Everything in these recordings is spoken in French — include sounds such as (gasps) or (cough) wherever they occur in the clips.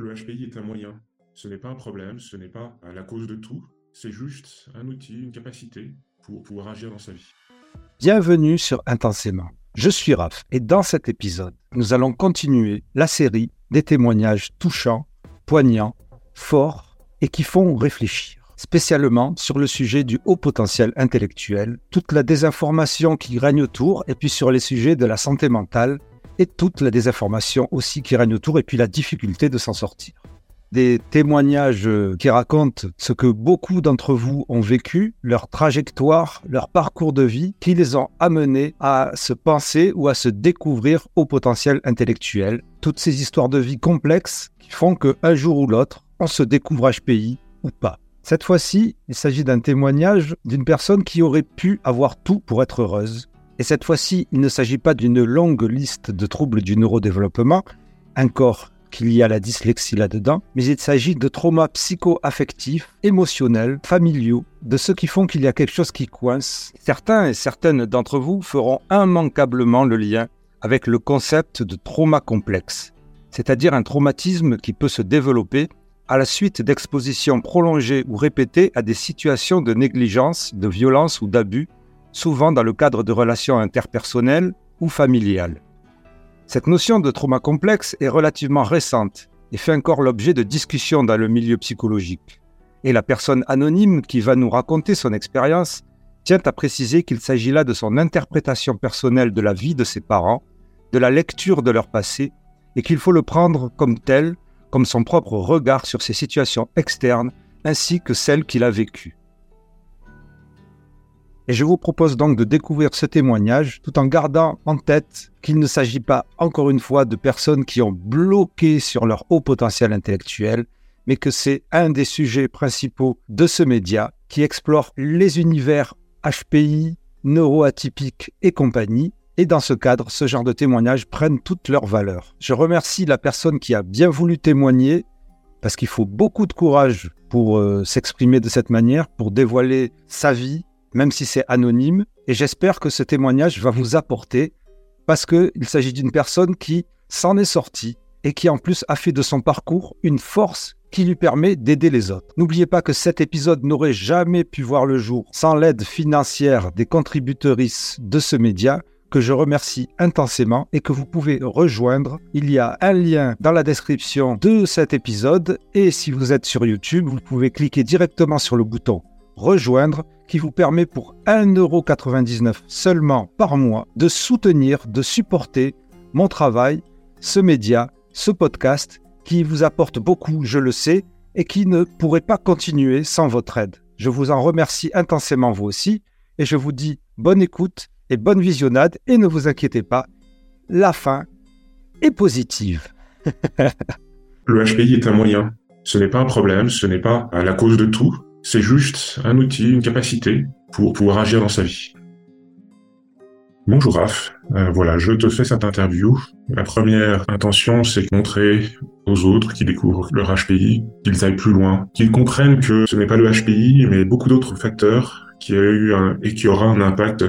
Le HPI est un moyen. Ce n'est pas un problème, ce n'est pas la cause de tout. C'est juste un outil, une capacité pour pouvoir agir dans sa vie. Bienvenue sur Intensément. Je suis Raph et dans cet épisode, nous allons continuer la série des témoignages touchants, poignants, forts et qui font réfléchir spécialement sur le sujet du haut potentiel intellectuel, toute la désinformation qui règne autour, et puis sur les sujets de la santé mentale, et toute la désinformation aussi qui règne autour, et puis la difficulté de s'en sortir. Des témoignages qui racontent ce que beaucoup d'entre vous ont vécu, leur trajectoire, leur parcours de vie, qui les ont amenés à se penser ou à se découvrir au potentiel intellectuel. Toutes ces histoires de vie complexes qui font qu'un jour ou l'autre, on se découvre HPI ou pas. Cette fois-ci, il s'agit d'un témoignage d'une personne qui aurait pu avoir tout pour être heureuse. Et cette fois-ci, il ne s'agit pas d'une longue liste de troubles du neurodéveloppement, encore qu'il y a la dyslexie là-dedans, mais il s'agit de traumas psycho-affectifs, émotionnels, familiaux, de ceux qui font qu'il y a quelque chose qui coince. Certains et certaines d'entre vous feront immanquablement le lien avec le concept de trauma complexe, c'est-à-dire un traumatisme qui peut se développer à la suite d'expositions prolongées ou répétées à des situations de négligence, de violence ou d'abus, souvent dans le cadre de relations interpersonnelles ou familiales. Cette notion de trauma complexe est relativement récente et fait encore l'objet de discussions dans le milieu psychologique. Et la personne anonyme qui va nous raconter son expérience tient à préciser qu'il s'agit là de son interprétation personnelle de la vie de ses parents, de la lecture de leur passé, et qu'il faut le prendre comme tel comme son propre regard sur ces situations externes ainsi que celles qu'il a vécues. Et je vous propose donc de découvrir ce témoignage tout en gardant en tête qu'il ne s'agit pas encore une fois de personnes qui ont bloqué sur leur haut potentiel intellectuel, mais que c'est un des sujets principaux de ce média qui explore les univers HPI, neuroatypiques et compagnie, et dans ce cadre, ce genre de témoignages prennent toute leur valeur. Je remercie la personne qui a bien voulu témoigner, parce qu'il faut beaucoup de courage pour euh, s'exprimer de cette manière, pour dévoiler sa vie, même si c'est anonyme. Et j'espère que ce témoignage va vous apporter, parce qu'il s'agit d'une personne qui s'en est sortie et qui en plus a fait de son parcours une force qui lui permet d'aider les autres. N'oubliez pas que cet épisode n'aurait jamais pu voir le jour sans l'aide financière des contributrices de ce média que je remercie intensément et que vous pouvez rejoindre. Il y a un lien dans la description de cet épisode et si vous êtes sur YouTube, vous pouvez cliquer directement sur le bouton rejoindre qui vous permet pour 1,99€ seulement par mois de soutenir, de supporter mon travail, ce média, ce podcast qui vous apporte beaucoup, je le sais, et qui ne pourrait pas continuer sans votre aide. Je vous en remercie intensément vous aussi et je vous dis bonne écoute et bonne visionnade. Et ne vous inquiétez pas, la fin est positive. (laughs) le HPI est un moyen. Ce n'est pas un problème, ce n'est pas la cause de tout. C'est juste un outil, une capacité pour pouvoir agir dans sa vie. Bonjour Raph, euh, voilà, je te fais cette interview. La première intention, c'est de montrer aux autres qui découvrent leur HPI qu'ils aillent plus loin, qu'ils comprennent que ce n'est pas le HPI, mais beaucoup d'autres facteurs qui a eu un, et qui aura un impact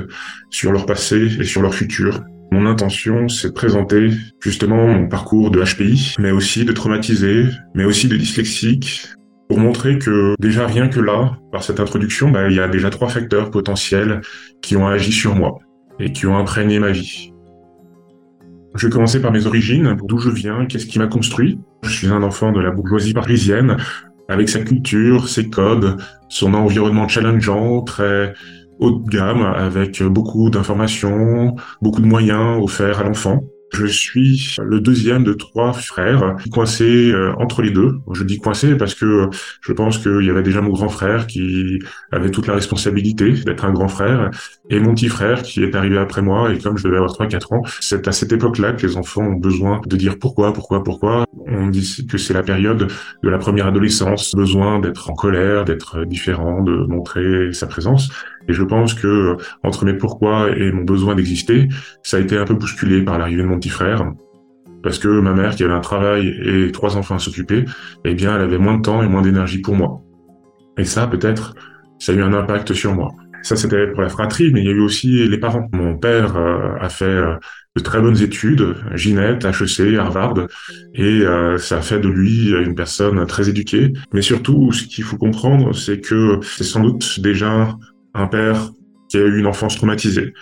sur leur passé et sur leur futur. Mon intention, c'est de présenter justement mon parcours de HPI, mais aussi de traumatisé, mais aussi de dyslexique, pour montrer que déjà rien que là, par cette introduction, bah, il y a déjà trois facteurs potentiels qui ont agi sur moi et qui ont imprégné ma vie. Je vais commencer par mes origines, d'où je viens, qu'est-ce qui m'a construit? Je suis un enfant de la bourgeoisie parisienne, avec sa culture, ses codes, son environnement challengeant, très haut de gamme, avec beaucoup d'informations, beaucoup de moyens offerts à l'enfant. Je suis le deuxième de trois frères, coincé euh, entre les deux. Je dis coincé parce que je pense qu'il y avait déjà mon grand frère qui avait toute la responsabilité d'être un grand frère, et mon petit frère qui est arrivé après moi, et comme je devais avoir 3-4 ans, c'est à cette époque-là que les enfants ont besoin de dire pourquoi, pourquoi, pourquoi. On dit que c'est la période de la première adolescence, besoin d'être en colère, d'être différent, de montrer sa présence. Et je pense que entre mes pourquoi et mon besoin d'exister, ça a été un peu bousculé par l'arrivée de mon petit frère. Parce que ma mère, qui avait un travail et trois enfants à s'occuper, eh bien, elle avait moins de temps et moins d'énergie pour moi. Et ça, peut-être, ça a eu un impact sur moi. Ça, c'était pour la fratrie, mais il y a eu aussi les parents. Mon père euh, a fait euh, de très bonnes études, Ginette, HEC, Harvard, et euh, ça a fait de lui une personne très éduquée. Mais surtout, ce qu'il faut comprendre, c'est que c'est sans doute déjà un père qui a eu une enfance traumatisée.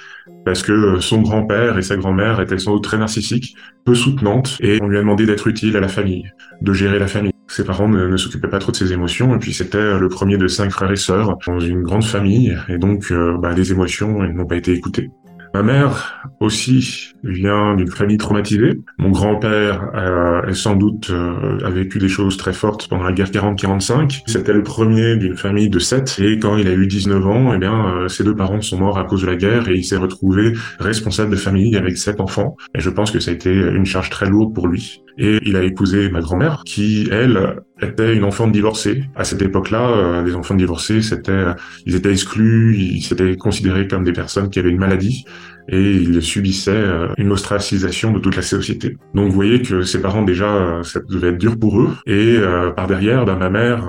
Parce que son grand-père et sa grand-mère étaient sans doute très narcissiques, peu soutenantes, et on lui a demandé d'être utile à la famille, de gérer la famille. Ses parents ne, s'occupaient pas trop de ses émotions, et puis c'était le premier de cinq frères et sœurs dans une grande famille, et donc euh, bah, les émotions n'ont pas été écoutées. Ma mère aussi vient d'une famille traumatisée. Mon grand-père euh, sans doute euh, a vécu des choses très fortes pendant la guerre 40-45. C'était le premier d'une famille de sept et quand il a eu 19 ans, eh bien euh, ses deux parents sont morts à cause de la guerre et il s'est retrouvé responsable de famille avec sept enfants. Et je pense que ça a été une charge très lourde pour lui. Et il a épousé ma grand-mère, qui, elle, était une enfant divorcée. À cette époque-là, euh, les enfants divorcés, c'était, ils étaient exclus, ils étaient considérés comme des personnes qui avaient une maladie et ils subissaient euh, une ostracisation de toute la société. Donc vous voyez que ses parents déjà, euh, ça devait être dur pour eux. Et euh, par derrière, ben, ma mère,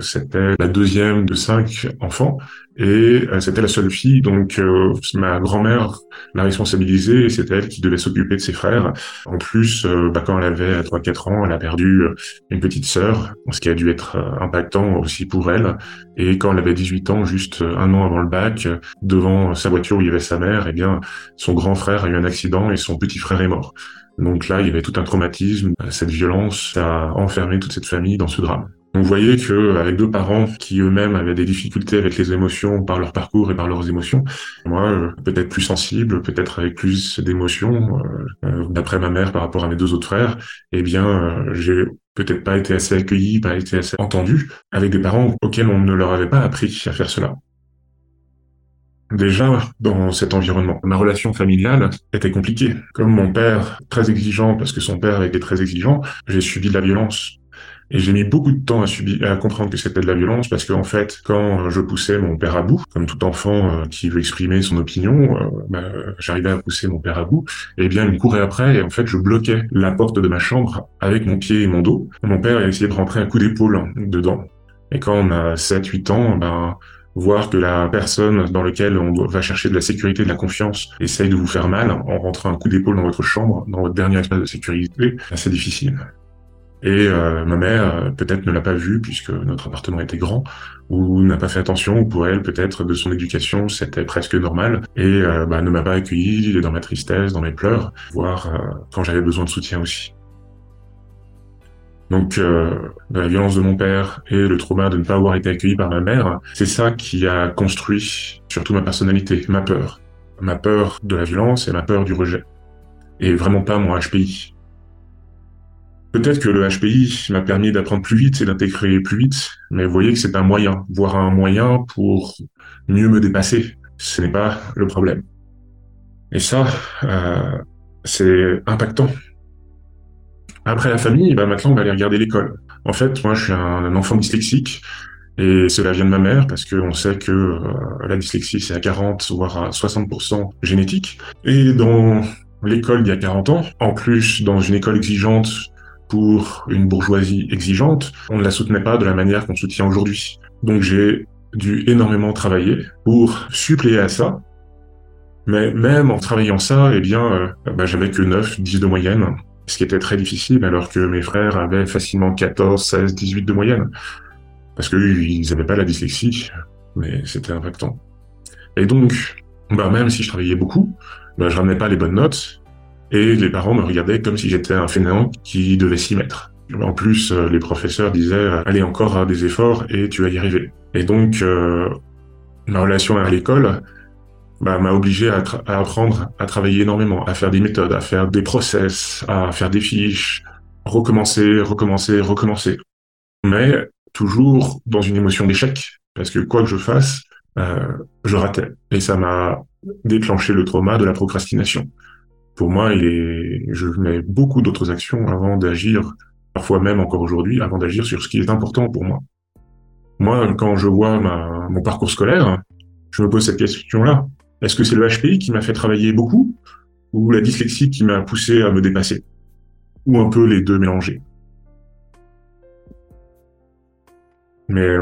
c'était la deuxième de cinq enfants et c'était la seule fille. Donc ma grand-mère l'a responsabilisée et c'était elle qui devait s'occuper de ses frères. En plus, bah, quand elle avait 3-4 ans, elle a perdu une petite sœur, ce qui a dû être impactant aussi pour elle. Et quand elle avait 18 ans, juste un an avant le bac, devant sa voiture où il y avait sa mère, eh bien, son grand frère a eu un accident et son petit frère est mort. Donc là, il y avait tout un traumatisme. Cette violence a enfermé toute cette famille dans ce drame. Vous voyez que avec deux parents qui eux-mêmes avaient des difficultés avec les émotions par leur parcours et par leurs émotions, moi euh, peut-être plus sensible, peut-être avec plus d'émotions, euh, euh, d'après ma mère par rapport à mes deux autres frères, eh bien j'ai peut-être pas été assez accueilli, pas été assez entendu avec des parents auxquels on ne leur avait pas appris à faire cela. Déjà, dans cet environnement, ma relation familiale était compliquée. Comme mon père, très exigeant, parce que son père était très exigeant, j'ai subi de la violence. Et j'ai mis beaucoup de temps à, comprendre que c'était de la violence parce qu'en fait, quand je poussais mon père à bout, comme tout enfant euh, qui veut exprimer son opinion, euh, bah, j'arrivais à pousser mon père à bout, et eh bien il me courait après et en fait je bloquais la porte de ma chambre avec mon pied et mon dos. Mon père a essayé de rentrer un coup d'épaule dedans. Et quand on a 7-8 ans, ben voir que la personne dans laquelle on va chercher de la sécurité, de la confiance, essaye de vous faire mal en rentrant un coup d'épaule dans votre chambre, dans votre dernier espace de sécurité, c'est difficile. Et euh, ma mère, euh, peut-être ne l'a pas vu puisque notre appartement était grand, ou n'a pas fait attention, ou pour elle, peut-être de son éducation, c'était presque normal, et euh, bah, ne m'a pas accueilli dans ma tristesse, dans mes pleurs, voire quand j'avais besoin de soutien aussi. Donc la violence de mon père et le trauma de ne pas avoir été accueilli par ma mère, c'est ça qui a construit surtout ma personnalité, ma peur. Ma peur de la violence et ma peur du rejet. Et vraiment pas mon HPI. Peut-être que le HPI m'a permis d'apprendre plus vite et d'intégrer plus vite, mais vous voyez que c'est un moyen, voire un moyen pour mieux me dépasser. Ce n'est pas le problème. Et ça, euh, c'est impactant après la famille, bah maintenant on va aller regarder l'école. En fait, moi je suis un, enfant dyslexique et cela vient de ma mère parce qu'on sait que euh, la dyslexie c'est à 40 voire à 60% génétique. Et dans l'école d'il y a 40 ans, en plus dans une école exigeante pour une bourgeoisie exigeante, on ne la soutenait pas de la manière qu'on soutient aujourd'hui. Donc j'ai dû énormément travailler pour suppléer à ça. Mais même en travaillant ça, eh bien, euh, bah, j'avais que 9, 10 de moyenne ce qui était très difficile alors que mes frères avaient facilement 14, 16, 18 de moyenne. Parce qu'ils n'avaient pas la dyslexie, mais c'était impactant. Et donc, bah même si je travaillais beaucoup, bah, je ramenais pas les bonnes notes, et les parents me regardaient comme si j'étais un fainéant qui devait s'y mettre. En plus, euh, les professeurs disaient « Allez, encore des efforts et tu vas y arriver ». Et donc, euh, ma relation à l'école, bah, m'a obligé à, apprendre à travailler énormément, à faire des méthodes, à faire des process, à faire des fiches, recommencer, recommencer, recommencer. Mais toujours dans une émotion d'échec, parce que quoi que je fasse, euh, je ratais. Et ça m'a déclenché le trauma de la procrastination. Pour moi, il est, je mets beaucoup d'autres actions avant d'agir, parfois même encore aujourd'hui, avant d'agir sur ce qui est important pour moi. Moi, quand je vois ma, mon parcours scolaire, je me pose cette question-là. Est-ce que c'est le HPI qui m'a fait travailler beaucoup ou la dyslexie qui m'a poussé à me dépasser Ou un peu les deux mélangés? Mais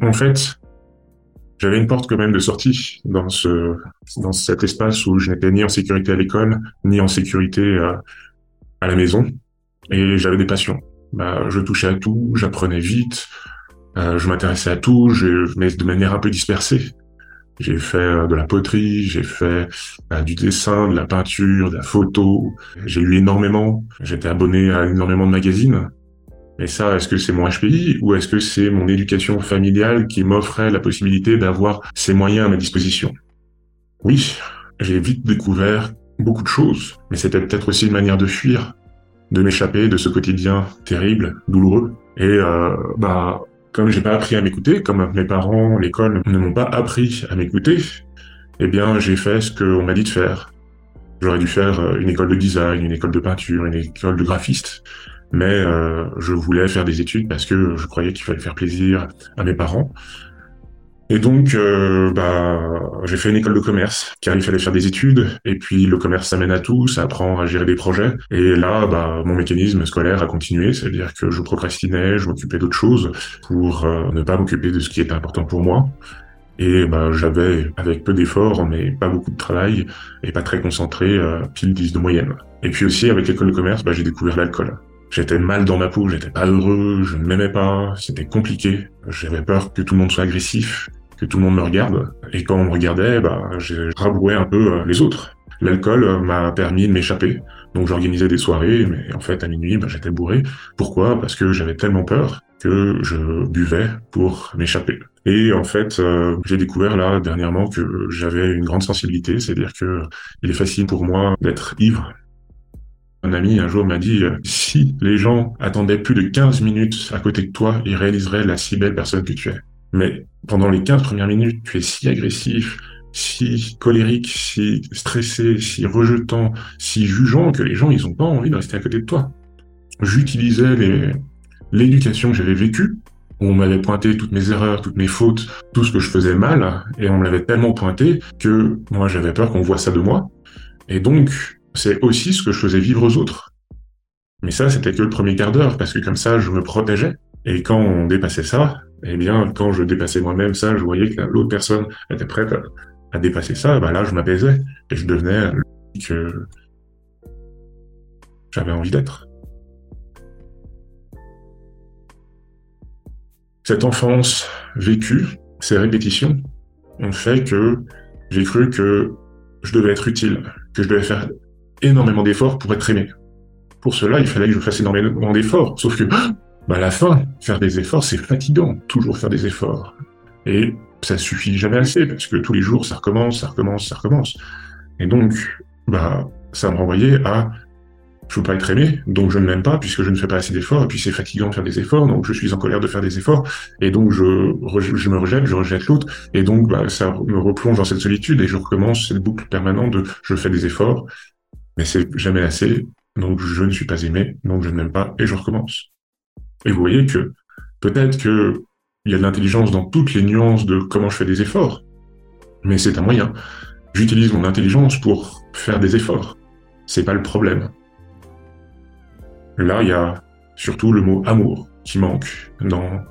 en fait, J'avais une porte quand même de sortie dans ce dans cet espace où je n'étais ni en sécurité à l'école ni en sécurité euh, à la maison et j'avais des passions. Bah, je touchais à tout, j'apprenais vite, euh, je m'intéressais à tout, mais de manière un peu dispersée. J'ai fait euh, de la poterie, j'ai fait du dessin, de la peinture, de la photo. J'ai lu énormément. J'étais abonné à énormément de magazines. Mais ça, est-ce que c'est mon HPI ou est-ce que c'est mon éducation familiale qui m'offrait la possibilité d'avoir ces moyens à ma disposition? Oui, j'ai vite découvert beaucoup de choses, mais c'était peut-être aussi une manière de fuir, de m'échapper de ce quotidien terrible, douloureux. Et euh, bah comme j'ai pas appris à m'écouter, comme mes parents, l'école ne m'ont pas appris à m'écouter, eh bien, j'ai fait ce qu'on m'a dit de faire. J'aurais dû faire euh, une école de design, une école de peinture, une école de graphiste. Mais euh, je voulais faire des études parce que je croyais qu'il fallait faire plaisir à mes parents. Et donc, euh, bah, j'ai fait une école de commerce, car il fallait faire des études, et puis le commerce, ça mène à tout, ça apprend à gérer des projets. Et là, bah, mon mécanisme scolaire a continué, c'est-à-dire que je procrastinais, je m'occupais d'autres choses pour euh, ne pas m'occuper de ce qui était important pour moi. Et bah, j'avais, avec peu d'efforts, mais pas beaucoup de travail, et pas très concentré, euh, pile 10 de moyenne. Et puis aussi, avec l'école de commerce, bah, j'ai découvert l'alcool. J'étais mal dans ma peau, j'étais pas heureux, je ne m'aimais pas, c'était compliqué. J'avais peur que tout le monde soit agressif, que tout le monde me regarde. Et quand on me regardait, bah, j'ai rabroué un peu euh, les autres. L'alcool euh, m'a permis de m'échapper. Donc j'organisais des soirées, mais en fait à minuit, bah, j'étais bourré. Pourquoi? Parce que j'avais tellement peur que je buvais pour m'échapper. Et en fait, euh, j'ai découvert là dernièrement que j'avais une grande sensibilité, c'est-à-dire que il est facile pour moi d'être ivre. Un ami un jour m'a dit si les gens attendaient plus de 15 minutes à côté de toi, ils réaliseraient la si belle personne que tu es. Mais pendant les 15 premières minutes, tu es si agressif, si colérique, si stressé, si rejetant, si jugeant que les gens, ils ont pas envie de rester à côté de toi. J'utilisais l'éducation que j'avais vécue, où on m'avait pointé toutes mes erreurs, toutes mes fautes, tout ce que je faisais mal, et on me l'avait tellement pointé que moi j'avais peur qu'on voit ça de moi. Et donc, c'est aussi ce que je faisais vivre aux autres. Mais ça, c'était que le premier quart d'heure, parce que comme ça, je me protégeais. Et quand on dépassait ça, eh bien, quand je dépassais moi-même ça, je voyais que l'autre personne était prête à, dépasser ça, bah là, je m'apaisais et je devenais le que j'avais envie d'être. Cette enfance vécue, ces répétitions, ont fait que j'ai cru que je devais être utile, que je devais faire énormément d'efforts pour être aimé. Pour cela, il fallait que je fasse énormément d'efforts. Sauf que (gasps) bah, à la fin, faire des efforts, c'est fatigant, toujours faire des efforts. Et ça suffit jamais assez, parce que tous les jours, ça recommence, ça recommence, ça recommence. Et donc, bah, ça me renvoyait à je veux pas être aimé, donc je ne m'aime pas puisque je ne fais pas assez d'efforts, et puis c'est fatigant de faire des efforts, donc je suis en colère de faire des efforts, et donc je, je me rejette, je rejette l'autre, et donc bah, ça me replonge dans cette solitude, et je recommence cette boucle permanente de je fais des efforts, mais c'est jamais assez, donc je ne suis pas aimé, donc je ne m'aime pas, et je recommence. Et vous voyez que peut-être que il y a de l'intelligence dans toutes les nuances de comment je fais des efforts, mais c'est un moyen. J'utilise mon intelligence pour faire des efforts. C'est pas le problème. Là, il y a surtout le mot amour qui manque dans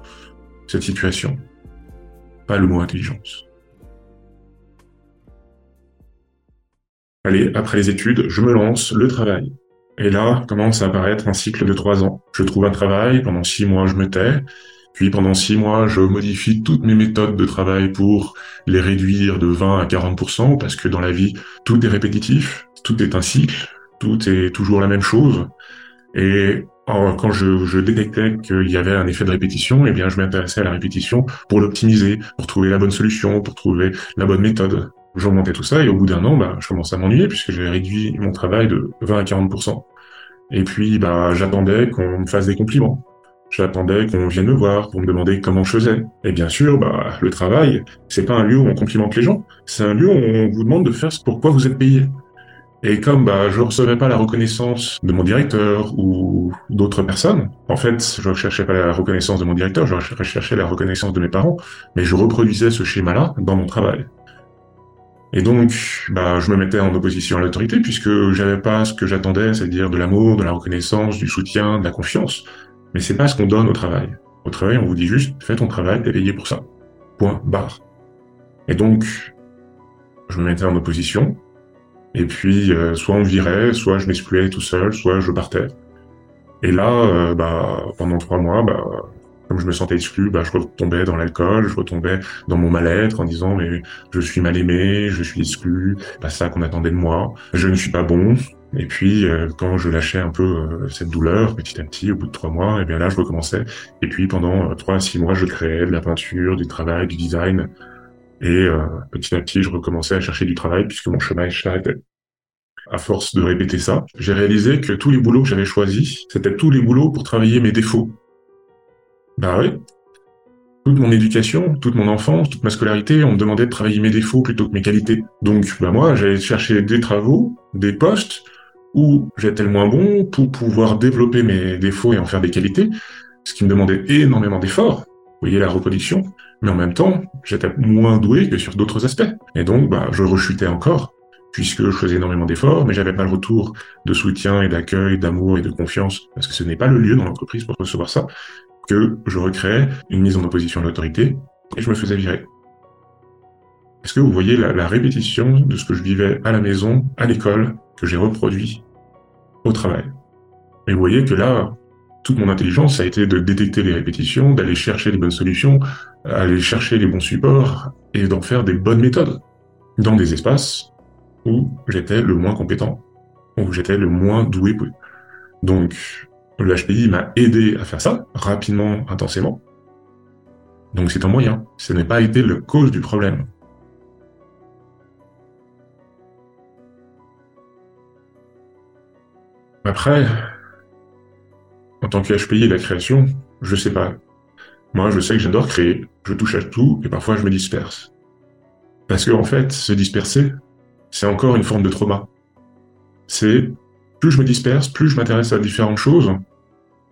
cette situation, pas le mot intelligence. Allez, après les études, je me lance, le travail. Et là commence à apparaître un cycle de trois ans. Je trouve un travail, pendant six mois je me tais, puis pendant six mois je modifie toutes mes méthodes de travail pour les réduire de 20 à 40%, parce que dans la vie, tout est répétitif, tout est un cycle, tout est toujours la même chose. Et quand je, détectais qu'il y avait un effet de répétition, eh bien, je m'intéressais à la répétition pour l'optimiser, pour trouver la bonne solution, pour trouver la bonne méthode j'augmentais tout ça et au bout d'un an, bah, je commençais à m'ennuyer puisque j'avais réduit mon travail de 20 à 40%. Et puis, bah, j'attendais qu'on me fasse des compliments. J'attendais qu'on vienne me voir pour me demander comment je faisais. Et bien sûr, bah, le travail, c'est pas un lieu où on complimente les gens. C'est un lieu où on vous demande de faire ce pourquoi vous êtes payé. Et comme bah, je recevais pas la reconnaissance de mon directeur ou d'autres personnes, en fait, je recherchais pas la reconnaissance de mon directeur, je recherchais la reconnaissance de mes parents, mais je reproduisais ce schéma-là dans mon travail. Et donc, bah, je me mettais en opposition à l'autorité puisque j'avais pas ce que j'attendais, c'est-à-dire de l'amour, de la reconnaissance, du soutien, de la confiance. Mais c'est pas ce qu'on donne au travail. Au travail, on vous dit juste, fais ton travail, t'es payé pour ça. Point, barre. Et donc, je me mettais en opposition. Et puis, euh, soit on virait, soit je m'excluais tout seul, soit je partais. Et là, euh, bah, pendant trois mois, bah, comme je me sentais exclu, bah, je retombais dans l'alcool, je retombais dans mon mal-être en disant mais je suis mal aimé, je suis exclu, pas ça qu'on attendait de moi, je ne suis pas bon. Et puis euh, quand je lâchais un peu euh, cette douleur petit à petit, au bout de trois mois, et eh bien là je recommençais. Et puis pendant euh, trois à six mois, je créais de la peinture, du travail, du design. Et petit à petit, je recommençais à chercher du travail puisque mon chemin s'arrêtait à force de répéter ça, j'ai réalisé que tous les boulots que j'avais choisis, c'était tous les boulots pour travailler mes défauts. Bah oui. Toute mon éducation, toute mon enfance, toute ma scolarité, on me demandait de travailler mes défauts plutôt que mes qualités. Donc, bah moi, j'allais chercher des travaux, des postes où j'étais le moins bon pour pouvoir développer mes défauts et en faire des qualités, ce qui me demandait énormément d'efforts. Vous voyez la reproduction. Mais en même temps, j'étais moins doué que sur d'autres aspects. Et donc, bah, je rechutais encore puisque je faisais énormément d'efforts, mais j'avais pas le retour de soutien et d'accueil, d'amour et de confiance, parce que ce n'est pas le lieu dans l'entreprise pour recevoir ça que je recréais une mise en opposition à l'autorité et je me faisais virer. Est-ce que vous voyez la, répétition de ce que je vivais à la maison, à l'école, que j'ai reproduit au travail? Et vous voyez que là, toute mon intelligence a été de détecter les répétitions, d'aller chercher les bonnes solutions, aller chercher les bons supports et d'en faire des bonnes méthodes dans des espaces où j'étais le moins compétent, où j'étais le moins doué. Donc, le HPI m'a aidé à faire ça, rapidement, intensément. Donc c'est un moyen. Ce n'est pas été le cause du problème. Après, en tant que HPI et la création, je sais pas. Moi, je sais que j'adore créer, je touche à tout et parfois je me disperse. Parce que, en fait, se disperser, c'est encore une forme de trauma. C'est plus je me disperse, plus je m'intéresse à différentes choses,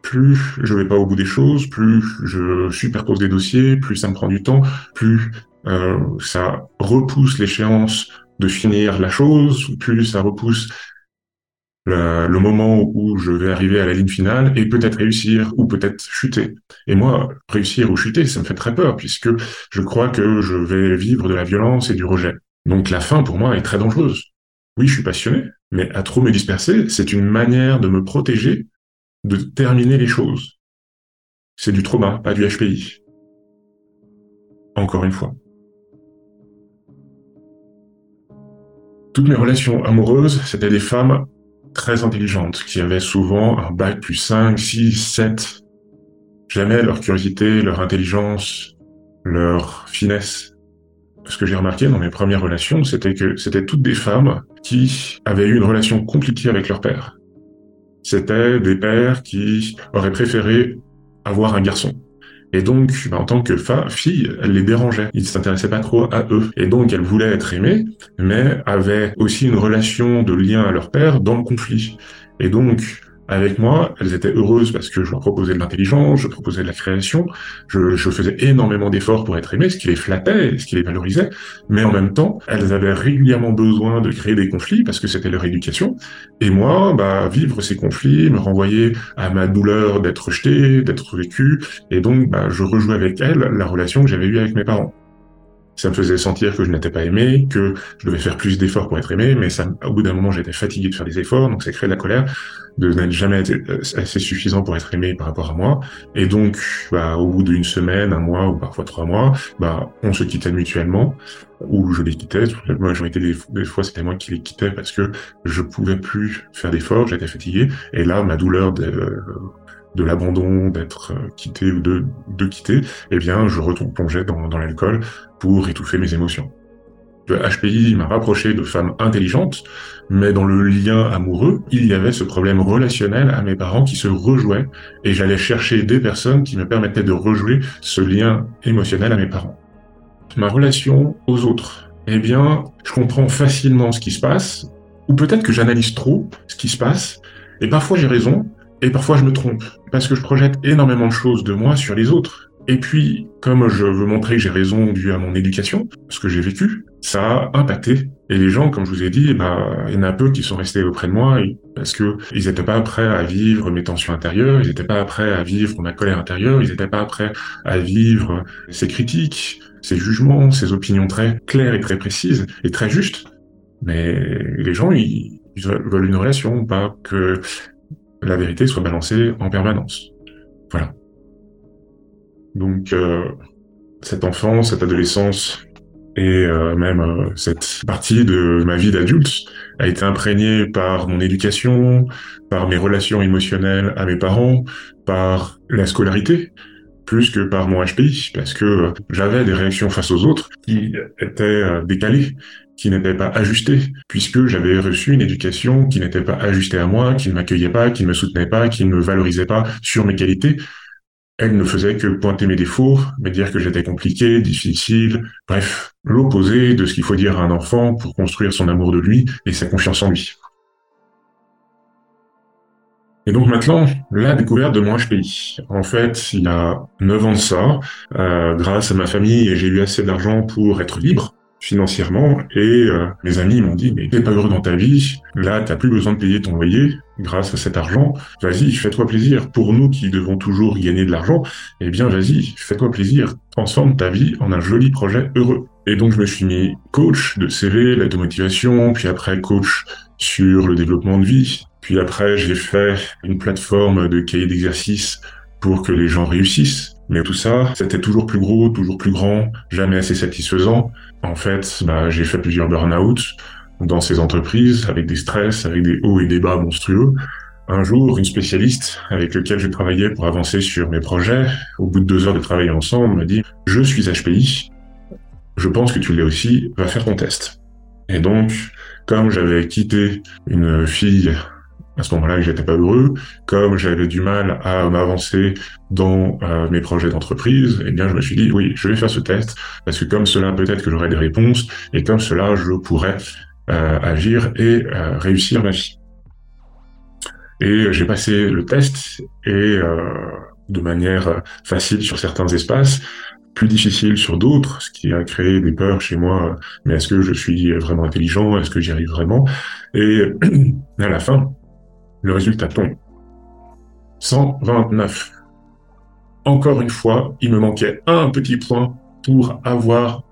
plus je vais pas au bout des choses, plus je superpose des dossiers, plus ça me prend du temps, plus euh, ça repousse l'échéance de finir la chose, plus ça repousse le, moment où je vais arriver à la ligne finale et peut-être réussir ou peut-être chuter. Et moi, réussir ou chuter, ça me fait très peur puisque je crois que je vais vivre de la violence et du rejet. Donc la fin pour moi est très dangereuse. Oui, je suis passionné, mais à trop me disperser, c'est une manière de me protéger de terminer les choses. C'est du trauma, pas du HPI. Encore une fois. Toutes mes relations amoureuses, c'était des femmes très intelligentes, qui avaient souvent un bac plus 5, 6, 7. J'aimais leur curiosité, leur intelligence, leur finesse. Ce que j'ai remarqué dans mes premières relations, c'était que c'était toutes des femmes qui avaient eu une relation compliquée avec leur père c'était des pères qui auraient préféré avoir un garçon. Et donc, bah, en tant que fille, elle les dérangeait. Ils ne s'intéressaient pas trop à eux. Et donc, elles voulaient être aimées, mais avaient aussi une relation de lien à leur père dans le conflit. Et donc, avec moi, elles étaient heureuses parce que je leur proposais de l'intelligence, je proposais de la création, je, je faisais énormément d'efforts pour être aimées, ce qui les flattait, ce qui les valorisait, mais en même temps, elles avaient régulièrement besoin de créer des conflits parce que c'était leur éducation, et moi, bah, vivre ces conflits me renvoyait à ma douleur d'être rejeté, d'être vécu, et donc, bah, je rejouais avec elles la relation que j'avais eue avec mes parents ça me faisait sentir que je n'étais pas aimé, que je devais faire plus d'efforts pour être aimé, mais ça, au bout d'un moment, j'étais fatigué de faire des efforts, donc ça crée de la colère, de n'être jamais euh, assez suffisant pour être aimé par rapport à moi. Et donc, bah, au bout d'une semaine, un mois ou parfois trois mois, bah, on se quittait mutuellement, ou je les quittais. La majorité des, fois, c'était moi qui les quittais parce que je pouvais plus faire d'efforts, j'étais fatigué. Et là, ma douleur de, de l'abandon, d'être euh, quitté ou de, quitter, eh bien, je plonger dans, dans l'alcool pour étouffer mes émotions. Le HPI m'a rapproché de femmes intelligentes, mais dans le lien amoureux, il y avait ce problème relationnel à mes parents qui se rejouaient, et j'allais chercher des personnes qui me permettaient de rejouer ce lien émotionnel à mes parents. Ma relation aux autres, eh bien, je comprends facilement ce qui se passe, ou peut-être que j'analyse trop ce qui se passe, et parfois j'ai raison, et parfois je me trompe, parce que je projette énormément de choses de moi sur les autres. Et puis, comme je veux montrer que j'ai raison dû à mon éducation, ce que j'ai vécu, ça a impacté. Et les gens, comme je vous ai dit, bah, il y en a peu qui sont restés auprès de moi parce que ils n'étaient pas prêts à vivre mes tensions intérieures, ils n'étaient pas prêts à vivre ma colère intérieure, ils n'étaient pas prêts à vivre ces critiques, ces jugements, ces opinions très claires et très précises et très justes. Mais les gens, ils veulent une relation, pas que la vérité soit balancée en permanence. Voilà. Donc, euh, cette enfance, cette adolescence et euh, même euh, cette partie de ma vie d'adulte a été imprégnée par mon éducation, par mes relations émotionnelles à mes parents, par la scolarité, plus que par mon HPI, parce que j'avais des réactions face aux autres qui étaient décalées, qui n'étaient pas ajustées, puisque j'avais reçu une éducation qui n'était pas ajustée à moi, qui ne m'accueillait pas, qui ne me soutenait pas, qui ne me valorisait pas sur mes qualités, elle ne faisait que pointer mes défauts, me dire que j'étais compliqué, difficile, bref, l'opposé de ce qu'il faut dire à un enfant pour construire son amour de lui et sa confiance en lui. Et donc maintenant, la découverte de mon HPI. En fait, il y a 9 ans de ça, euh, grâce à ma famille, j'ai eu assez d'argent pour être libre financièrement et euh, mes amis m'ont dit mais t'es pas heureux dans ta vie, là t'as plus besoin de payer ton loyer grâce à cet argent, vas-y fais-toi plaisir. Pour nous qui devons toujours gagner de l'argent, eh bien vas-y fais-toi plaisir, transforme ta vie en un joli projet heureux. Et donc je me suis mis coach de CV, l'aide de motivation, puis après coach sur le développement de vie, puis après j'ai fait une plateforme de cahier d'exercice pour que les gens réussissent. Mais tout ça, c'était toujours plus gros, toujours plus grand, jamais assez satisfaisant. En fait, bah, j'ai fait plusieurs burn-out dans ces entreprises, avec des stress, avec des hauts et des bas monstrueux. Un jour, une spécialiste avec laquelle je travaillais pour avancer sur mes projets, au bout de deux heures de travail ensemble, m'a dit « Je suis HPI, je pense que tu l'es aussi, va faire ton test. » Et donc, comme j'avais quitté une fille à ce moment-là que j'étais pas heureux, comme j'avais du mal à m'avancer dans euh, mes projets d'entreprise, eh bien je me suis dit oui, je vais faire ce test parce que comme cela peut-être que j'aurai des réponses et comme cela je pourrais euh, agir et euh, réussir ma vie. Et j'ai passé le test et de manière facile sur certains espaces, plus difficile sur d'autres, ce qui a créé des peurs chez moi. Mais est-ce que je suis vraiment intelligent? Est-ce que j'y arrive vraiment? Et (clears throat) à la fin, le résultat tombe. 129. Encore une fois, il me manquait un petit point pour avoir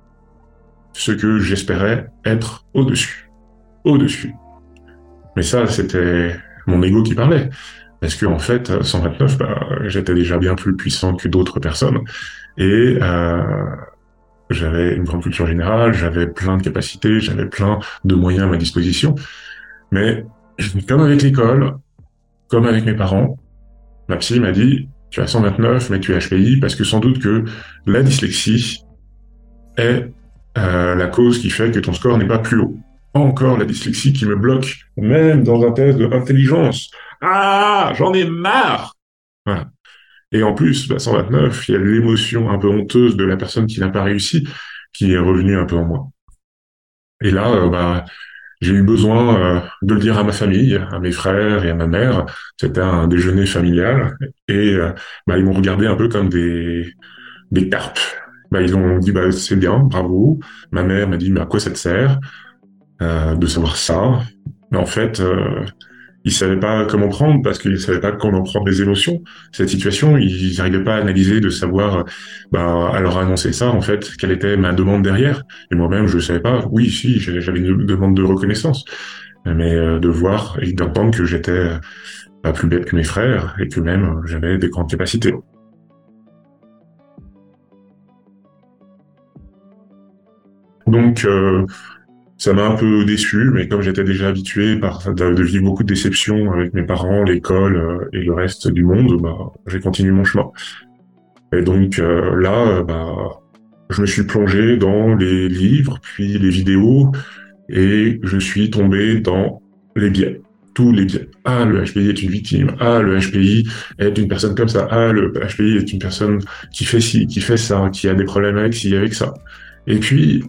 ce que j'espérais être au-dessus. Au-dessus. Mais ça, c'était mon ego qui parlait. Parce que en fait, 129, bah, j'étais déjà bien plus puissant que d'autres personnes. Et euh, j'avais une grande culture générale, j'avais plein de capacités, j'avais plein de moyens à ma disposition. Mais comme avec l'école, comme avec mes parents, ma psy m'a dit, tu as 129, mais tu es HPI, parce que sans doute que la dyslexie est euh, la cause qui fait que ton score n'est pas plus haut. Encore la dyslexie qui me bloque, même dans un test d'intelligence. Ah, j'en ai marre. Et en plus, 129, il y a l'émotion un peu honteuse de la personne qui n'a pas réussi, qui est revenue un peu en moi. Et là, euh, bah, j'ai eu besoin euh, de le dire à ma famille, à mes frères et à ma mère. C'était un déjeuner familial et euh, bah, ils m'ont regardé un peu comme des des carpes. Bah, ils ont dit bah c'est bien, bravo. Ma mère m'a dit mais à quoi ça te sert euh, de savoir ça? Mais en fait, ils savaient pas comment prendre parce qu'ils savaient pas comment prendre les émotions. Cette situation, ils n'arrivaient pas à analyser, de savoir, à leur annoncer ça, en fait, quelle était ma demande derrière. Et moi-même, je savais pas. Oui, si, j'avais une demande de reconnaissance, mais euh, de voir et d'entendre que j'étais pas plus bête que mes frères et que même j'avais des grandes capacités. Donc, euh, ça m'a un peu déçu, mais comme j'étais déjà habitué par de, vivre beaucoup de déceptions avec mes parents, l'école euh, et le reste du monde, bah, j'ai continué mon chemin. Et donc euh, là, bah, je me suis plongé dans les livres, puis les vidéos, et je suis tombé dans les biais tous les biais. Ah, le HPI est une victime. Ah, le HPI est une personne comme ça. Ah, le HPI est une personne qui fait ci, qui fait ça, qui a des problèmes avec ci, avec ça. Et puis,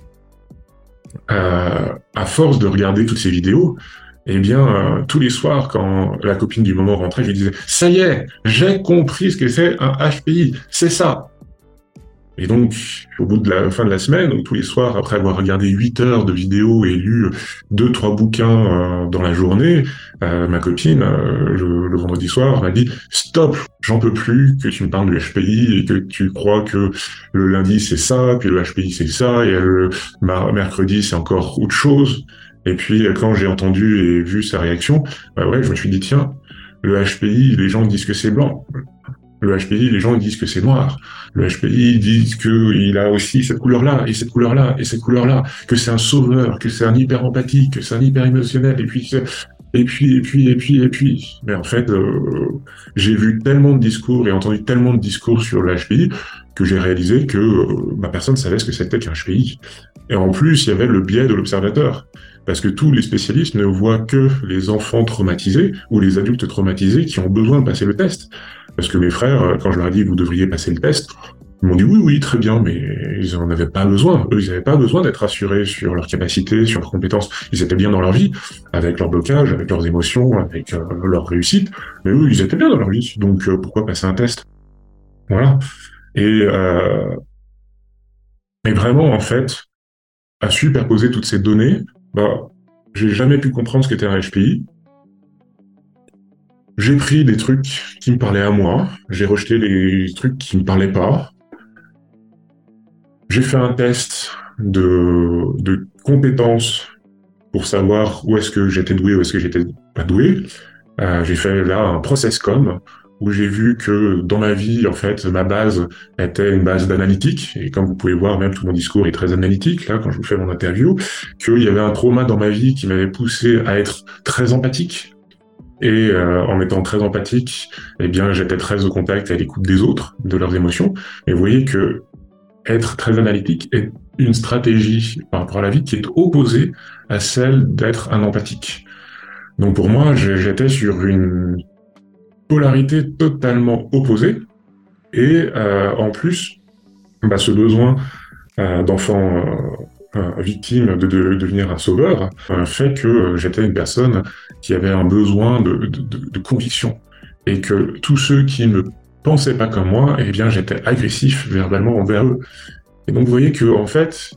à force de regarder toutes ces vidéos, eh bien, euh, tous les soirs, quand la copine du moment rentrait, je lui disais, ça y est, j'ai compris ce que c'est un HPI, c'est ça. Et donc, au bout de la fin de la semaine, ou tous les soirs, après avoir regardé 8 heures de vidéos et lu deux, trois bouquins euh, dans la journée, euh, ma copine, euh, le, vendredi soir, m'a dit « Stop, j'en peux plus que tu me parles du HPI et que tu crois que le lundi c'est ça, puis le HPI c'est ça, et le mercredi c'est encore autre chose. » Et puis, quand j'ai entendu et vu sa réaction, bah ouais, je me suis dit « Tiens, le HPI, les gens disent que c'est blanc. Le HPI, les gens disent que c'est noir. Le HPI disent qu'il a aussi cette couleur-là, et cette couleur-là, et cette couleur-là, que c'est un sauveur, que c'est un hyper empathique, que c'est un hyper émotionnel, et puis, et puis, et puis, et puis, et puis. Mais en fait, euh, j'ai vu tellement de discours et entendu tellement de discours sur le HPI que j'ai réalisé que euh, ma personne savait ce que c'était qu'un HPI. Et en plus, il y avait le biais de l'observateur parce que tous les spécialistes ne voient que les enfants traumatisés ou les adultes traumatisés qui ont besoin de passer le test. Parce que mes frères, quand je leur ai dit vous devriez passer le test, ils m'ont dit oui, oui, très bien, mais ils n'en avaient pas besoin. Eux, ils n'avaient pas besoin d'être rassurés sur leurs capacités, sur leurs compétences. Ils étaient bien dans leur vie, avec leurs blocages, avec leurs émotions, avec euh, leur réussite. Mais eux, ils étaient bien dans leur vie. Donc, euh, pourquoi passer un test? Voilà. Et, euh, et vraiment, en fait, à superposer toutes ces données, bah, j'ai jamais pu comprendre ce qu'était un HPI. J'ai pris des trucs qui me parlaient à moi, j'ai rejeté les trucs qui me parlaient pas. J'ai fait un test de, de compétences pour savoir où est-ce que j'étais doué, où est-ce que j'étais pas doué. Euh, j'ai fait là un process com où j'ai vu que dans ma vie, en fait, ma base était une base d'analytique, et comme vous pouvez voir, même tout mon discours est très analytique, là, quand je vous fais mon interview, qu'il y avait un trauma dans ma vie qui m'avait poussé à être très empathique, et euh, en étant très empathique, eh bien, j'étais très au contact et à l'écoute des autres, de leurs émotions, et vous voyez que être très analytique est une stratégie par rapport à la vie qui est opposée à celle d'être un empathique. Donc pour moi, j'étais sur une polarité totalement opposée. Et euh, en plus, bah, ce besoin euh, d'enfant euh, victime de, devenir un sauveur fait que j'étais une personne qui avait un besoin de, de, conviction. Et que tous ceux qui ne pensaient pas comme moi, eh bien, j'étais agressif verbalement envers eux. Et donc, vous voyez que, en fait,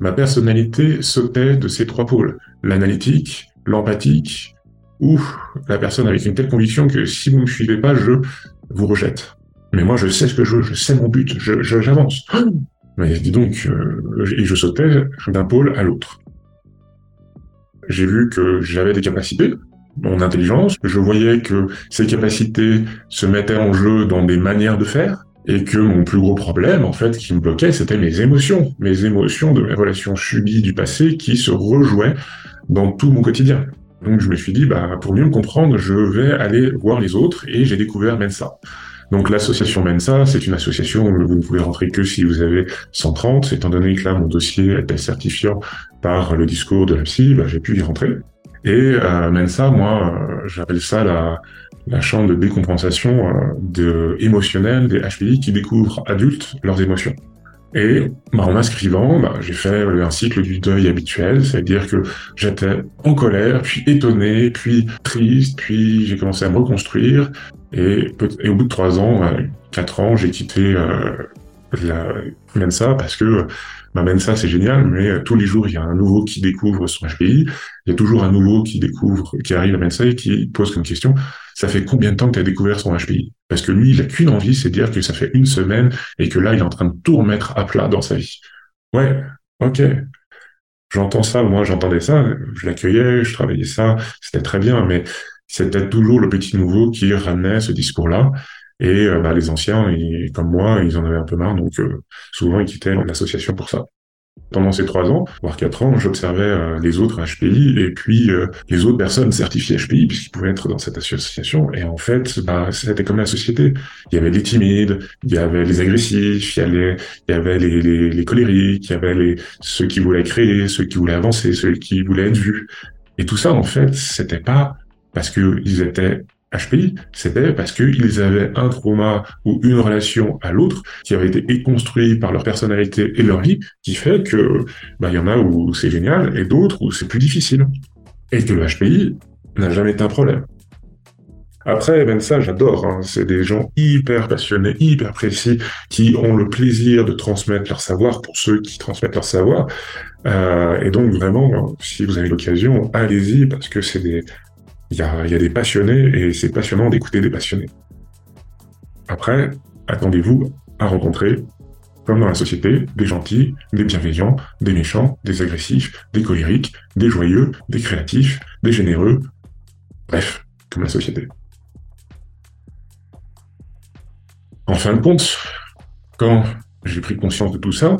ma personnalité sautait de ces trois pôles. L'analytique, l'empathique ou la personne avec une telle conviction que si vous ne me suivez pas, je vous rejette. Mais moi, je sais ce que je veux, je sais mon but, je, j'avance. (gasps) Mais dis donc, euh, et je sautais d'un pôle à l'autre. J'ai vu que j'avais des capacités, mon intelligence, je voyais que ces capacités se mettaient en jeu dans des manières de faire, et que mon plus gros problème, en fait, qui me bloquait, c'était mes émotions, mes émotions de mes relations subies du passé qui se rejouaient dans tout mon quotidien. Donc je me suis dit, bah, pour mieux me comprendre, je vais aller voir les autres et j'ai découvert Mensa. Donc l'association Mensa, c'est une association où vous ne pouvez rentrer que si vous avez 130, étant donné que là mon dossier était certifiant par le discours de la psy, bah, j'ai pu y rentrer. Et euh, Mensa, moi, euh, j'appelle ça la, la chambre de décompensation euh, de, émotionnelle des HPI qui découvrent adultes leurs émotions. Et bah, en m'inscrivant, bah, j'ai fait un cycle du deuil habituel, c'est-à-dire que j'étais en colère, puis étonné, puis triste, puis j'ai commencé à me reconstruire. Et, au bout de trois ans, euh, quatre ans, j'ai quitté euh, la Mensa parce que bah, Mensa c'est génial, mais euh, tous les jours il y a un nouveau qui découvre son HPI, il y a toujours un nouveau qui découvre, qui arrive à Mensa et qui pose comme question ça fait combien de temps que tu as découvert son HPI Parce que lui, il a qu'une envie, c'est de dire que ça fait une semaine et que là, il est en train de tout remettre à plat dans sa vie. Ouais, ok. J'entends ça, moi j'entendais ça, je l'accueillais, je travaillais ça, c'était très bien, mais c'était toujours le petit nouveau qui ramenait ce discours-là. Et euh, bah, les anciens, comme moi, ils en avaient un peu marre, donc euh, souvent ils quittaient l'association pour ça. Pendant ces trois ans, voire quatre ans, j'observais euh, les autres HPI et puis euh, les autres personnes certifiées HPI puisqu'ils pouvaient être dans cette association. Et en fait, bah, c'était comme la société. Il y avait les timides, il y avait les agressifs, il y avait, les colériques, il y avait les, ceux qui voulaient créer, ceux qui voulaient avancer, ceux qui voulaient être vus. Et tout ça, en fait, c'était pas parce qu'ils étaient HPI, c'était parce qu'ils avaient un trauma ou une relation à l'autre qui avait été construit par leur personnalité et leur vie, qui fait que bah y en a où c'est génial et d'autres où c'est plus difficile. Et que le HPI n'a jamais été un problème. Après, même ça, j'adore. Hein. C'est des gens hyper passionnés, hyper précis, qui ont le plaisir de transmettre leur savoir pour ceux qui transmettent leur savoir. Euh, et donc, vraiment, si vous avez l'occasion, allez-y, parce que c'est des... Il y a, des passionnés, et c'est passionnant d'écouter des passionnés. Après, attendez-vous à rencontrer, comme dans la société, des gentils, des bienveillants, des méchants, des agressifs, des colériques, des joyeux, des créatifs, des généreux, bref, comme la société. En fin de compte, quand j'ai pris conscience de tout ça,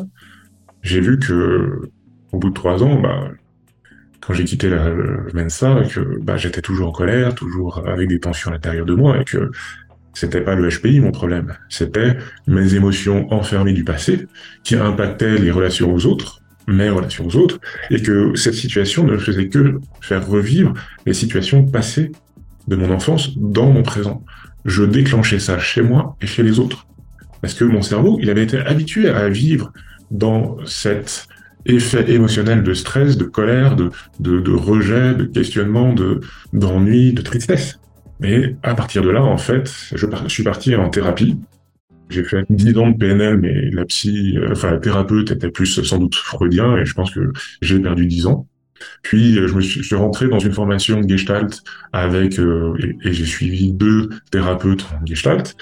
j'ai vu que, au bout de trois ans, bah, quand j'ai quitté la, Mensa, que bah, j'étais toujours en colère, toujours avec des tensions à l'intérieur de moi, et que c'était pas le HPI mon problème, c'était mes émotions enfermées du passé qui impactaient les relations aux autres, mes relations aux autres, et que cette situation ne faisait que faire revivre les situations passées de mon enfance dans mon présent. Je déclenchais ça chez moi et chez les autres. Parce que mon cerveau, il avait été habitué à vivre dans cet effet émotionnel de stress, de colère, de, de, rejet, de questionnement, de, d'ennui, de tristesse. Mais à partir de là, en fait, je, suis parti en thérapie. J'ai fait 10 ans de PNL, mais la psy, euh, enfin la thérapeute était plus sans doute freudien, et je pense que j'ai perdu 10 ans. Puis je me suis, rentré dans une formation Gestalt avec euh, et, j'ai suivi deux thérapeutes en Gestalt.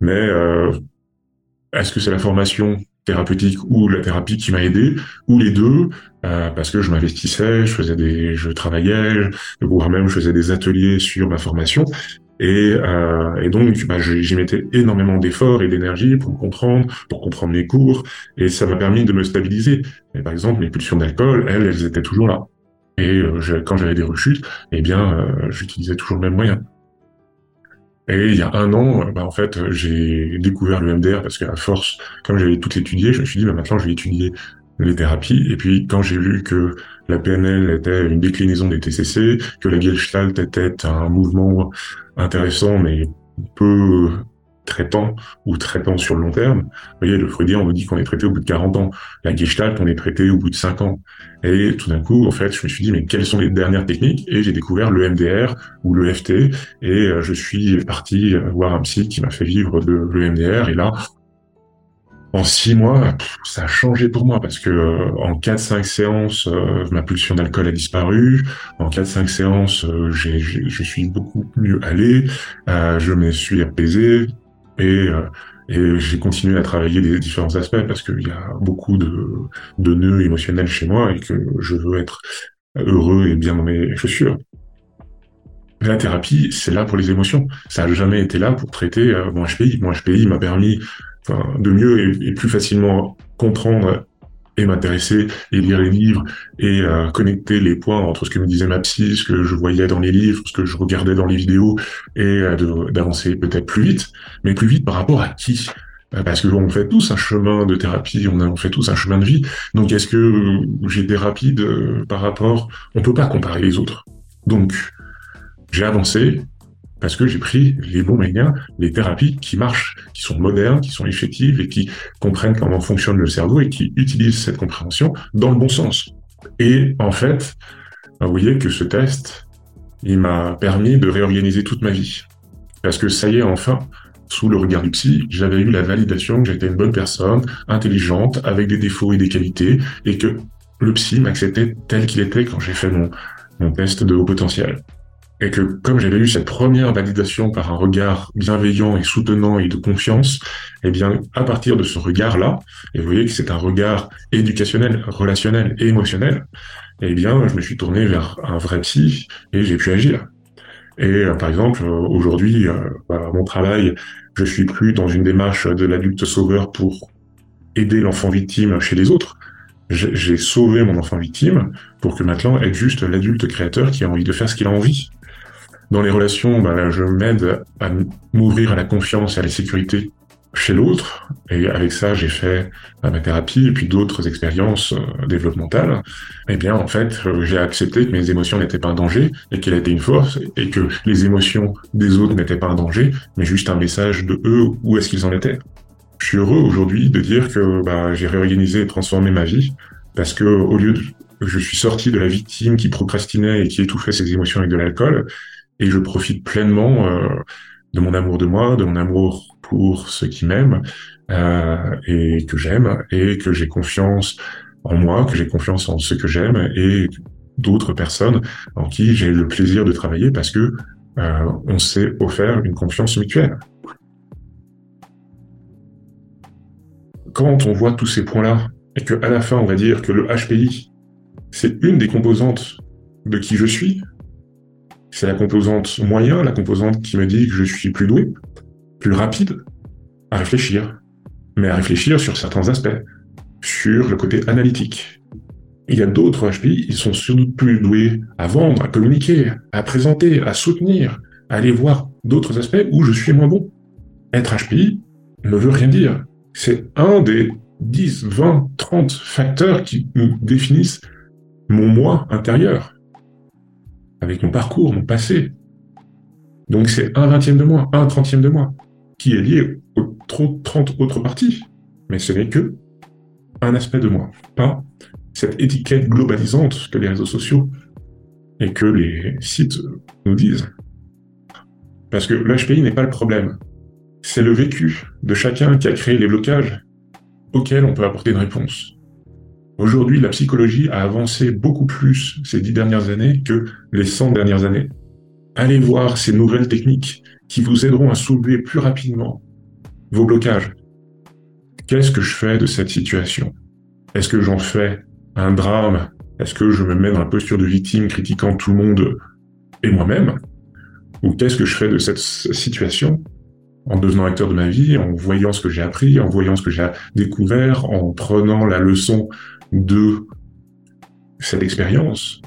Mais euh, est-ce que c'est la formation thérapeutique ou la thérapie qui m'a aidé ou les deux euh, parce que je m'investissais, je faisais des, je travaillais, voire même je faisais des ateliers sur ma formation. Et, euh, et donc, bah, j'y mettais énormément d'efforts et d'énergie pour comprendre, pour comprendre mes cours, et ça m'a permis de me stabiliser. Et par exemple, mes pulsions d'alcool, elles, elles étaient toujours là. Et euh, quand j'avais des rechutes, eh bien, euh, j'utilisais toujours le même moyen. Et il y a un an, bah, en fait, j'ai découvert le MDR parce qu'à force, comme j'avais tout étudié, je me suis dit, bah, maintenant, je vais étudier les thérapies. Et puis, quand j'ai vu que la PNL était une déclinaison des TCC, que la Gestalt était un mouvement intéressant, mais peu traitant ou traitant sur le long terme. Vous voyez, le freudien, on nous dit qu'on est traité au bout de 40 ans. La Gestalt, on est traité au bout de 5 ans. Et tout d'un coup, en fait, je me suis dit, mais quelles sont les dernières techniques? Et j'ai découvert le MDR ou le FT. Et euh, je suis parti voir un psy qui m'a fait vivre de, le MDR. Et là, en six mois, ça a changé pour moi parce que euh, en 4-5 séances, euh, ma pulsion d'alcool a disparu. En 4-5 séances, je suis beaucoup mieux allé. je me suis apaisé. Et, euh, et j'ai continué à travailler des différents aspects parce qu'il y a beaucoup de, nœuds émotionnels chez moi et que je veux être heureux et bien dans mes chaussures. La thérapie, c'est là pour les émotions. Ça n'a jamais été là pour traiter euh, mon HPI. Mon HPI m'a permis de mieux et, plus facilement comprendre et m'intéresser et lire les livres et euh, connecter les points entre ce que me disait ma psy, ce que je voyais dans les livres, ce que je regardais dans les vidéos et euh, d'avancer peut-être plus vite, mais plus vite par rapport à qui? Euh, parce que on fait tous un chemin de thérapie, on, fait tous un chemin de vie. Donc est-ce que j'ai été rapide par rapport? On peut pas comparer les autres. Donc j'ai avancé, parce que j'ai pris les bons moyens, les thérapies qui marchent, qui sont modernes, qui sont effectives et qui comprennent comment fonctionne le cerveau et qui utilisent cette compréhension dans le bon sens. Et en fait, vous voyez que ce test, il m'a permis de réorganiser toute ma vie. Parce que ça y est, enfin, sous le regard du psy, j'avais eu la validation que j'étais une bonne personne, intelligente, avec des défauts et des qualités, et que le psy m'acceptait tel qu'il était quand j'ai fait mon, mon test de haut potentiel et que comme j'avais eu cette première validation par un regard bienveillant et soutenant et de confiance, eh bien, à partir de ce regard-là, et vous voyez que c'est un regard éducationnel, relationnel et émotionnel, eh bien, je me suis tourné vers un vrai psy et j'ai pu agir. Et euh, par exemple, euh, aujourd'hui, euh, mon travail, je suis plus dans une démarche de l'adulte sauveur pour aider l'enfant victime chez les autres. J'ai sauvé mon enfant victime pour que maintenant être juste l'adulte créateur qui a envie de faire ce qu'il a envie. Dans les relations, bah, je m'aide à m'ouvrir à la confiance et à la sécurité chez l'autre. Et avec ça, j'ai fait bah, ma thérapie et puis d'autres expériences euh, développementales. Eh bien, en fait, euh, j'ai accepté que mes émotions n'étaient pas un danger et qu'elles étaient une force et que les émotions des autres n'étaient pas un danger, mais juste un message de eux où est-ce qu'ils en étaient. Je suis heureux aujourd'hui de dire que bah, j'ai réorganisé et transformé ma vie parce que au lieu de je suis sorti de la victime qui procrastinait et qui étouffait ses émotions avec de l'alcool, et je profite pleinement euh, de mon amour de moi, de mon amour pour ceux qui m'aiment euh, et que j'aime, et que j'ai confiance en moi, que j'ai confiance en ceux que j'aime et d'autres personnes en qui j'ai le plaisir de travailler parce que euh, on s'est offert une confiance mutuelle. Quand on voit tous ces points-là et que à la fin on va dire que le HPI c'est une des composantes de qui je suis, c'est la composante moyen, la composante qui me dit que je suis plus doué, plus rapide à réfléchir, mais à réfléchir sur certains aspects, sur le côté analytique. Il y a d'autres HPI, ils sont surtout plus doués à vendre, à communiquer, à présenter, à soutenir, à aller voir d'autres aspects où je suis moins bon. Être HPI ne veut rien dire. C'est un des 10, 20, 30 facteurs qui nous définissent mon moi intérieur avec mon parcours, mon passé. Donc c'est un vingtième de moi, un trentième de moi, qui est lié aux 30 autres parties. Mais ce n'est que un aspect de moi, pas cette étiquette globalisante que les réseaux sociaux et que les sites nous disent. Parce que l'HPI n'est pas le problème. C'est le vécu de chacun qui a créé les blocages auxquels on peut apporter une réponse. Aujourd'hui, la psychologie a avancé beaucoup plus ces dix dernières années que les cent dernières années. Allez voir ces nouvelles techniques qui vous aideront à soulever plus rapidement vos blocages. Qu'est-ce que je fais de cette situation? Est-ce que j'en fais un drame? Est-ce que je me mets dans la posture de victime critiquant tout le monde et moi-même? Ou qu'est-ce que je fais de cette situation en devenant acteur de ma vie, en voyant ce que j'ai appris, en voyant ce que j'ai découvert, en prenant la leçon de cette expérience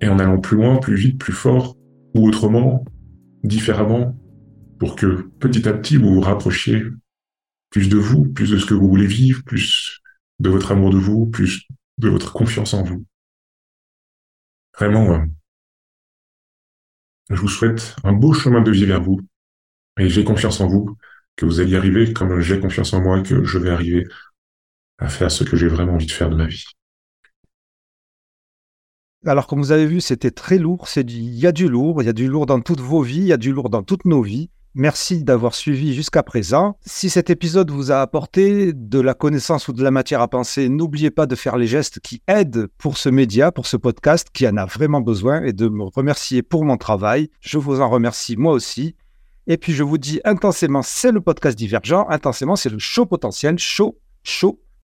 et en allant plus loin, plus vite, plus fort ou autrement, différemment, pour que petit à petit vous vous rapprochiez plus de vous, plus de ce que vous voulez vivre, plus de votre amour de vous, plus de votre confiance en vous. Vraiment, euh, je vous souhaite un beau chemin de vie vers vous et j'ai confiance en vous, que vous allez y arriver comme j'ai confiance en moi que je vais arriver à faire ce que j'ai vraiment envie de faire de ma vie. Alors, comme vous avez vu, c'était très lourd. C'est il y a du lourd, il y a du lourd dans toutes vos vies, il y a du lourd dans toutes nos vies. Merci d'avoir suivi jusqu'à présent. Si cet épisode vous a apporté de la connaissance ou de la matière à penser, n'oubliez pas de faire les gestes qui aident pour ce média, pour ce podcast qui en a vraiment besoin et de me remercier pour mon travail. Je vous en remercie moi aussi. Et puis je vous dis intensément, c'est le podcast divergent. Intensément, c'est le show potentiel, chaud, chaud